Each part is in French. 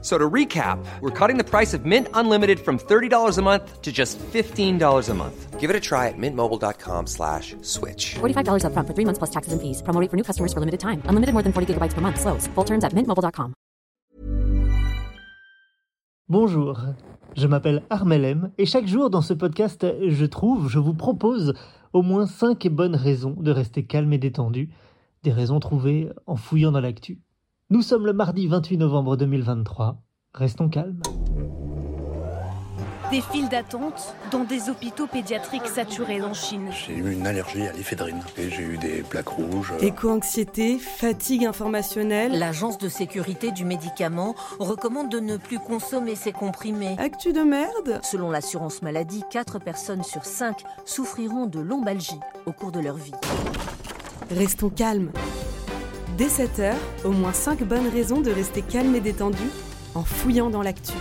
So to recap, we're cutting the price of Mint Unlimited from $30 a month to just $15 a month. Give it a try at mintmobile.com slash switch. $45 upfront for three months plus taxes and fees. Promo rate for new customers for limited time. Unlimited more than 40 gigabytes per month. Slows. Full terms at mintmobile.com. Bonjour, je m'appelle Armelem et chaque jour dans ce podcast, je trouve, je vous propose au moins 5 bonnes raisons de rester calme et détendu. Des raisons trouvées en fouillant dans l'actu. Nous sommes le mardi 28 novembre 2023. Restons calmes. Des files d'attente dans des hôpitaux pédiatriques saturés en Chine. J'ai eu une allergie à l'éphédrine et j'ai eu des plaques rouges. Éco-anxiété, fatigue informationnelle. L'agence de sécurité du médicament recommande de ne plus consommer ces comprimés. Actu de merde Selon l'assurance maladie, 4 personnes sur 5 souffriront de lombalgie au cours de leur vie. Restons calmes. Dès 7h, au moins 5 bonnes raisons de rester calme et détendu en fouillant dans l'actu.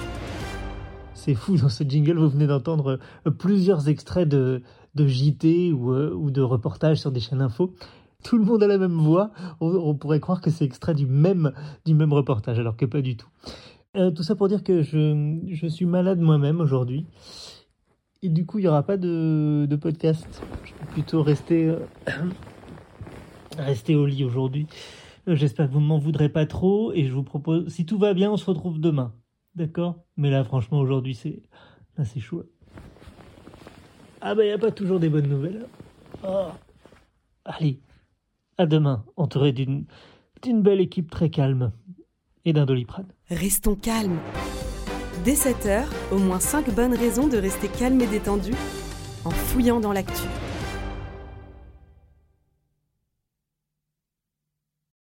C'est fou, dans ce jingle, vous venez d'entendre euh, plusieurs extraits de, JT ou, euh, ou, de reportages sur des chaînes info. Tout le monde a la même voix. On, pourrait croire que c'est extrait du même, reportage, alors que pas du tout. Euh, tout ça pour dire que je, suis malade moi-même aujourd'hui. Et du coup, il n'y aura pas de, podcast. Je vais plutôt rester au lit aujourd'hui. J'espère que vous ne m'en voudrez pas trop et je vous propose, si tout va bien, on se retrouve demain. D'accord? Mais là, franchement, aujourd'hui, c'est là, c'est. Ah bah, il n'y a pas toujours des bonnes nouvelles. Oh. Allez, à demain, entouré d'une belle équipe très calme et d'un doliprane. Restons calmes. Dès 7 heures, au moins 5 bonnes raisons de rester calme et détendu en fouillant dans l'actu.